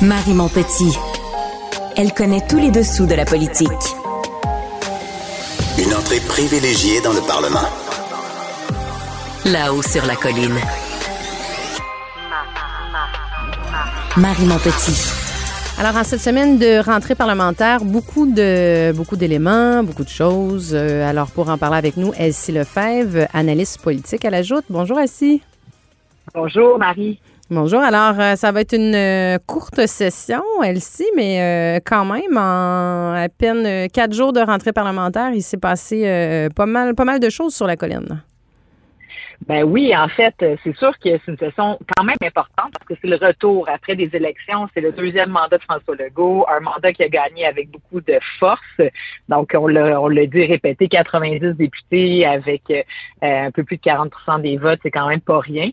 Marie Montpetit. Elle connaît tous les dessous de la politique. Une entrée privilégiée dans le Parlement. Là-haut sur la colline. Marie Montpetit. Alors, en cette semaine de rentrée parlementaire, beaucoup de beaucoup d'éléments, beaucoup de choses. Euh, alors, pour en parler avec nous, Elsie Lefebvre, analyste politique à la Joute. Bonjour, Elsie. Bonjour, Marie. Bonjour. Alors, euh, ça va être une euh, courte session, Elsie, mais quand même, en à peine quatre jours de rentrée parlementaire, il s'est passé pas mal, de choses sur la colline. Ben oui, en fait, c'est sûr que c'est une session quand même importante parce que c'est le retour après des élections. C'est le deuxième mandat de François Legault, un mandat qui a gagné avec beaucoup de force. Donc, on l'a, on l'a dit répété, 90 députés avec euh, un peu plus de 40% des votes, c'est quand même pas rien.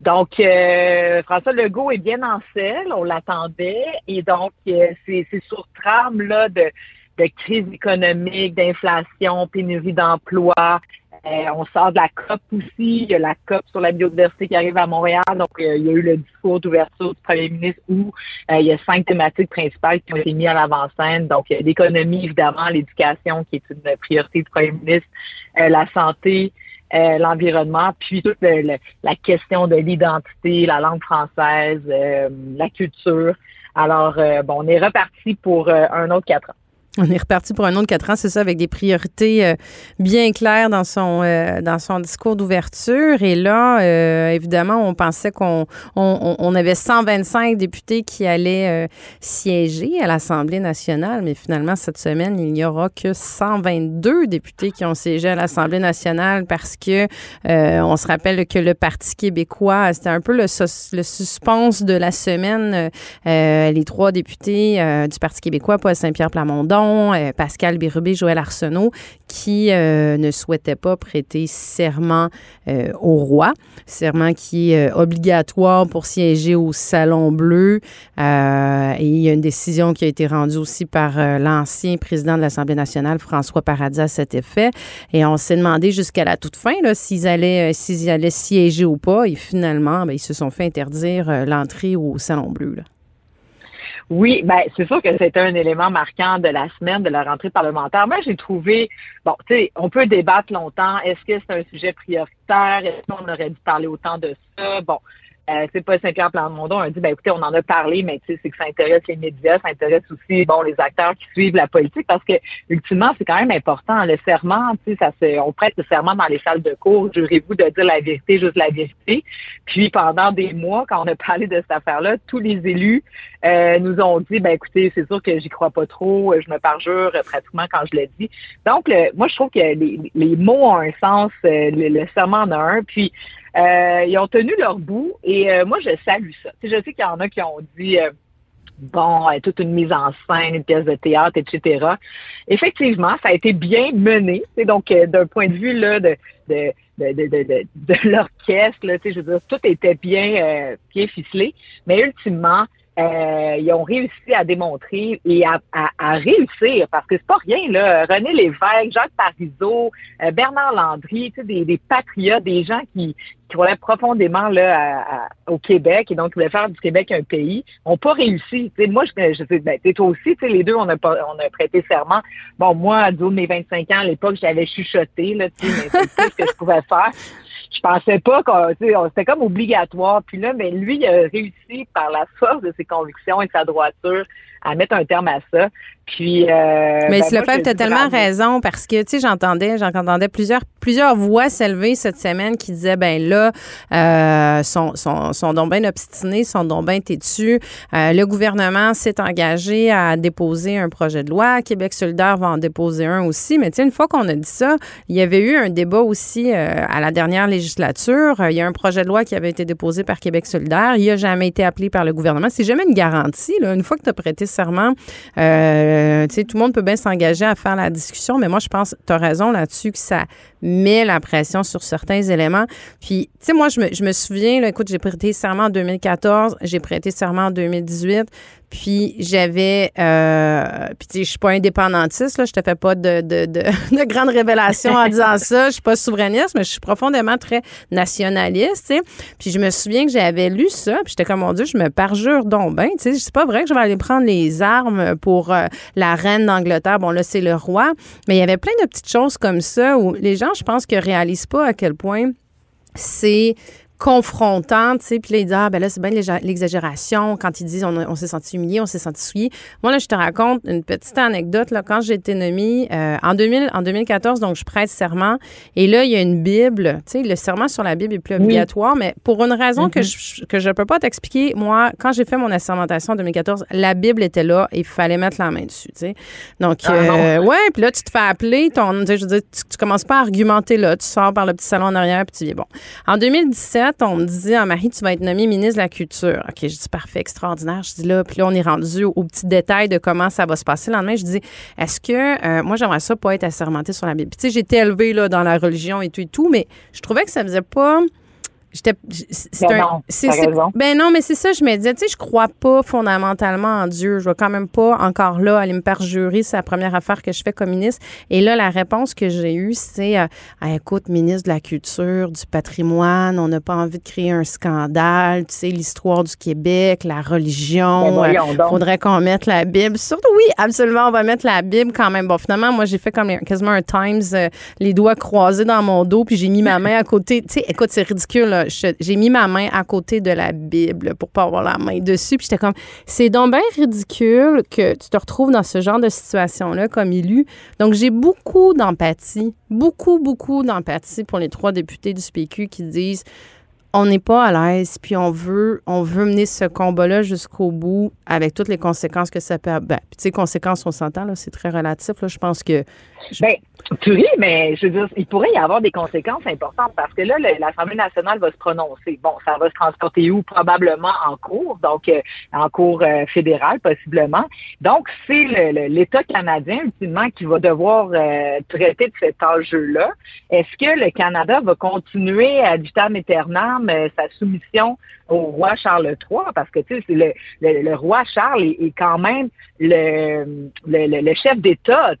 Donc, euh, François Legault est bien en selle, on l'attendait, et donc euh, c'est, sur trame là de, de crise économique, d'inflation, pénurie d'emploi, euh, on sort de la COP aussi. Il y a la COP sur la biodiversité qui arrive à Montréal. Donc, euh, il y a eu le discours d'ouverture du premier ministre où euh, il y a cinq thématiques principales qui ont été mises à l'avant-scène. Donc, l'économie, évidemment, l'éducation qui est une priorité du premier ministre, la santé, l'environnement, puis toute la question de l'identité, la langue française, la culture. Alors, bon, on est reparti pour un autre quatre ans. On est reparti pour un autre quatre ans, c'est ça, avec des priorités euh, bien claires dans son euh, dans son discours d'ouverture. Et là, euh, évidemment, on pensait qu'on on, avait 125 députés qui allaient siéger à l'Assemblée nationale, mais finalement, cette semaine, il n'y aura que 122 députés qui ont siégé à l'Assemblée nationale parce que on se rappelle que le Parti québécois, c'était un peu le, le suspense de la semaine. les trois députés du Parti québécois, Paul Saint-Pierre Plamondon, euh, Pascal Bérubé, Joël Arsenault, qui euh, ne souhaitaient pas prêter serment euh, au roi, serment qui est obligatoire pour siéger au Salon Bleu. et il y a une décision qui a été rendue aussi par l'ancien président de l'Assemblée nationale, François Paradis, à cet effet. Et on s'est demandé jusqu'à la toute fin s'ils allaient, allaient siéger ou pas. Et finalement, ben, ils se sont fait interdire l'entrée au Salon Bleu. Oui, ben c'est sûr que c'était un élément marquant de la semaine de la rentrée parlementaire. Moi, j'ai trouvé, bon, tu sais, on peut débattre longtemps. Est-ce que c'est un sujet prioritaire? Est-ce qu'on aurait dû parler autant de ça? Bon, euh, c'est pas Saint-Pierre Plamondon a dit ben écoutez, on en a parlé, mais tu sais, c'est que ça intéresse les médias, ça intéresse aussi bon les acteurs qui suivent la politique parce que ultimement, c'est quand même important. Le serment, tu sais, ça se, on prête le serment dans les salles de cours, jurez-vous de dire la vérité, juste la vérité. Puis pendant des mois, quand on a parlé de cette affaire-là, tous les élus euh, nous ont dit ben écoutez, c'est sûr que j'y crois pas trop, je me parjure pratiquement quand je le dis. Donc, moi, je trouve que les, mots ont un sens, euh, le, le serment en a un. Puis euh, ils ont tenu leur bout et euh, moi, je salue ça. je sais qu'il y en a qui ont dit euh, bon, toute une mise en scène, une pièce de théâtre, etc. Effectivement, ça a été bien mené. Donc, d'un point de vue là, de, de, de, de, de, l'orchestre, je veux dire, tout était bien, bien ficelé. Mais ultimement, euh, ils ont réussi à démontrer et à, réussir, parce que c'est pas rien, là. René Lévesque, Jacques Parizeau, euh, Bernard Landry, tu sais, des, patriotes, des gens qui, qui croyaient profondément là, au Québec et donc voulaient faire du Québec un pays, ont pas réussi. Moi, je, sais, ben, toi aussi, tu sais, les deux, on a, on a prêté serment. Bon, moi, à mes 25 ans, à l'époque, j'avais chuchoté, là, tu sais, mais c'est tout ce que je pouvais faire je pensais pas qu'on c'était comme obligatoire. Puis là, mais lui, il a réussi par la force de ses convictions et sa droiture à mettre un terme à ça. Puis, euh, mais ben, fait, tu as tellement raison parce que, tu sais, j'entendais, j'entendais plusieurs, plusieurs voix s'élever cette semaine qui disaient, ben là, euh, sont, sont, sont donc bien obstinés, sont donc bien têtus. Euh, le gouvernement s'est engagé à déposer un projet de loi. Québec solidaire va en déposer un aussi. Mais tu sais, une fois qu'on a dit ça, il y avait eu un débat aussi euh, à la dernière législature. Il y a un projet de loi qui avait été déposé par Québec solidaire. Il n'a jamais été appelé par le gouvernement. C'est jamais une garantie. Là. Une fois que tu as prêté euh, tout le monde peut bien s'engager à faire la discussion, mais moi, je pense, tu as raison là-dessus, que ça met la pression sur certains éléments. Puis, tu sais, moi, je me, je me souviens, là, écoute, j'ai prêté serment en 2014, j'ai prêté serment en 2018. Puis j'avais, euh, puis tu sais, je suis pas indépendantiste là, je te fais pas de, de, de, de grandes révélations en disant ça. Je suis pas souverainiste, mais je suis profondément très nationaliste. Tu sais. Puis je me souviens que j'avais lu ça, puis j'étais comme mon Dieu, je me parjure donc ben. Tu sais, c'est pas vrai que je vais aller prendre les armes pour euh, la reine d'Angleterre. Bon là, c'est le roi, mais il y avait plein de petites choses comme ça où les gens, je pense, que réalisent pas à quel point c'est confrontant, tu sais, puis là, ils disent, ah, ben là, c'est bien l'exagération. Quand ils disent, on, s'est senti humilié, on s'est senti souillé. Moi, là, je te raconte une petite anecdote, là, quand j'ai été nommée euh, en, 2000, en 2014, donc je prête serment, et là, il y a une Bible, tu sais, le serment sur la Bible est plus obligatoire, mais pour une raison que mm-hmm. je que je peux pas t'expliquer, moi, quand j'ai fait mon assermentation en 2014, la Bible était là et il fallait mettre la main dessus, tu sais. Donc, ah, euh, ouais, puis là, tu te fais appeler, ton, je veux dire, tu, tu commences pas à argumenter là, tu sors par le petit salon en arrière, puis tu dis, bon. En 2017, on me dit, ah, Marie, tu vas être nommée ministre de la Culture. OK, je dis, parfait, extraordinaire. Je dis là, puis là, on est rendu au, petit détail de comment ça va se passer. Le lendemain, je dis, est-ce que, euh, moi, j'aimerais ça pas être assermentée sur la Bible. Tu sais, j'étais élevée, là, dans la religion et tout et tout, mais je trouvais que ça faisait pas. Ben, non, ben non, mais c'est ça, je me disais, tu sais, je crois pas fondamentalement en Dieu. Je vais quand même pas encore là aller me perjurer. C'est la première affaire que je fais comme ministre. Et là, la réponse que j'ai eue, c'est euh, ah, écoute, ministre de la Culture, du patrimoine, on n'a pas envie de créer un scandale. Tu sais, l'histoire du Québec, la religion. Ben, euh, faudrait qu'on mette la Bible. Surtout, oui, absolument, on va mettre la Bible quand même. Bon, finalement, moi, j'ai fait comme quasiment un Times, euh, les doigts croisés dans mon dos, puis j'ai mis ma main à côté. Tu sais, écoute, c'est ridicule j'ai mis ma main à côté de la Bible pour pas avoir la main dessus. Puis j'étais comme, c'est donc bien ridicule que tu te retrouves dans ce genre de situation-là comme élu. Donc, j'ai beaucoup d'empathie, beaucoup, beaucoup d'empathie pour les trois députés du PQ qui disent on n'est pas à l'aise, puis on veut, on veut mener ce combat-là jusqu'au bout avec toutes les conséquences que ça peut avoir. Ben, tu sais, conséquences, on s'entend, c'est très relatif. Là, je pense que. Ben, tu ris, mais je veux dire, il pourrait y avoir des conséquences importantes parce que là, l'Assemblée nationale va se prononcer. Bon, ça va se transporter où? Probablement en cours, donc euh, en cours euh, fédéral, possiblement. Donc, c'est l'État canadien, ultimement, qui va devoir euh, traiter de cet enjeu-là. Est-ce que le Canada va continuer à sa soumission au roi Charles III? Parce que, tu sais, le, le, roi Charles est, quand même le, le, chef d'État.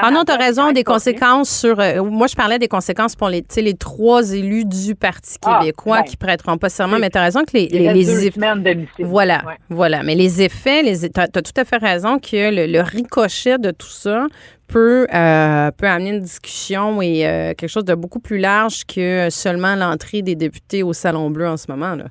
Ah non, tu as raison, des conséquences sur. Euh, moi, je parlais des conséquences pour les, les trois élus du Parti ah, québécois qui prêteront pas serment, mais tu as raison que les, les, les effets. Voilà, voilà. Mais les effets, tu as, tout à fait raison que le, ricochet de tout ça peut, euh, peut amener une discussion et euh, quelque chose de beaucoup plus large que seulement l'entrée des députés au Salon Bleu en ce moment. Là.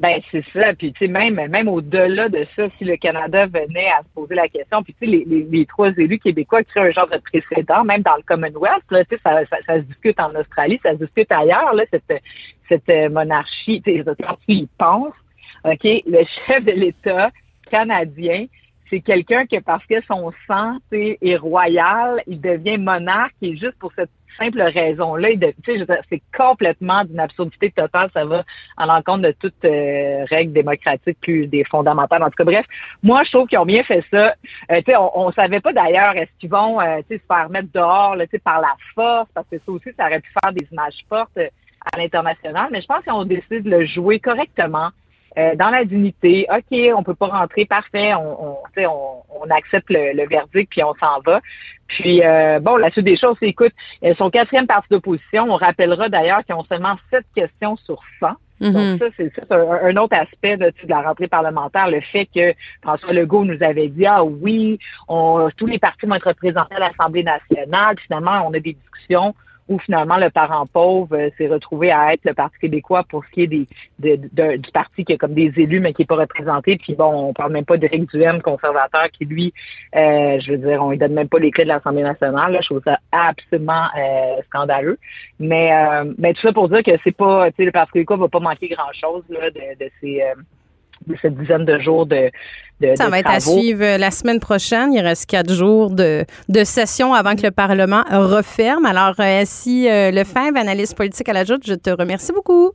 Ben c'est ça. Puis tu sais même même au-delà de ça, si le Canada venait à se poser la question, puis tu sais les, les, trois élus québécois créent un genre de précédent, même dans le Commonwealth, là, tu sais ça, ça, se discute en Australie, ça se discute ailleurs là cette cette monarchie. Tu sais y penses, ok, le chef de l'État canadien c'est quelqu'un que parce que son sang est royal, il devient monarque et juste pour cette simple raison-là, c'est complètement d'une absurdité totale. Ça va à l'encontre de toute euh, règle démocratique plus des fondamentales. En tout cas, bref, moi, je trouve qu'ils ont bien fait ça. Euh, on, on savait pas d'ailleurs est-ce qu'ils vont euh, se faire mettre dehors là, par la force, parce que ça aussi, ça aurait pu faire des images fortes à l'international. Mais je pense qu'ils ont décidé de le jouer correctement. Euh, dans la dignité. OK, on peut pas rentrer, parfait, on, on, on, on accepte le, verdict puis on s'en va. Puis euh, bon, la suite des choses, c'est écoute, son quatrième parti d'opposition. On rappellera d'ailleurs qu'ils ont seulement sept questions sur 100. Donc mm-hmm. ça, c'est un, autre aspect de, de, la rentrée parlementaire, le fait que François Legault nous avait dit ah oui, on, tous les partis vont être représentés à l'Assemblée nationale. finalement, on a des discussions où finalement le parent pauvre euh, s'est retrouvé à être le Parti québécois pour ce qui est des, du parti qui a comme des élus mais qui n'est pas représenté. Puis bon, on parle même pas d'Éric Duhem, conservateur, qui lui, euh, je veux dire, on lui donne même pas les clés de l'Assemblée nationale. Là. Je trouve ça absolument euh, scandaleux. Mais, mais tout ça pour dire que c'est pas, tu sais, le Parti québécois va pas manquer grand chose là, de, de ces de cette dizaine de jours de, de Ça va être à suivre la semaine prochaine. Il reste quatre jours de, de session avant que le Parlement referme. Alors, euh, si euh, Lefebvre, analyste politique à la Joute, je te remercie beaucoup.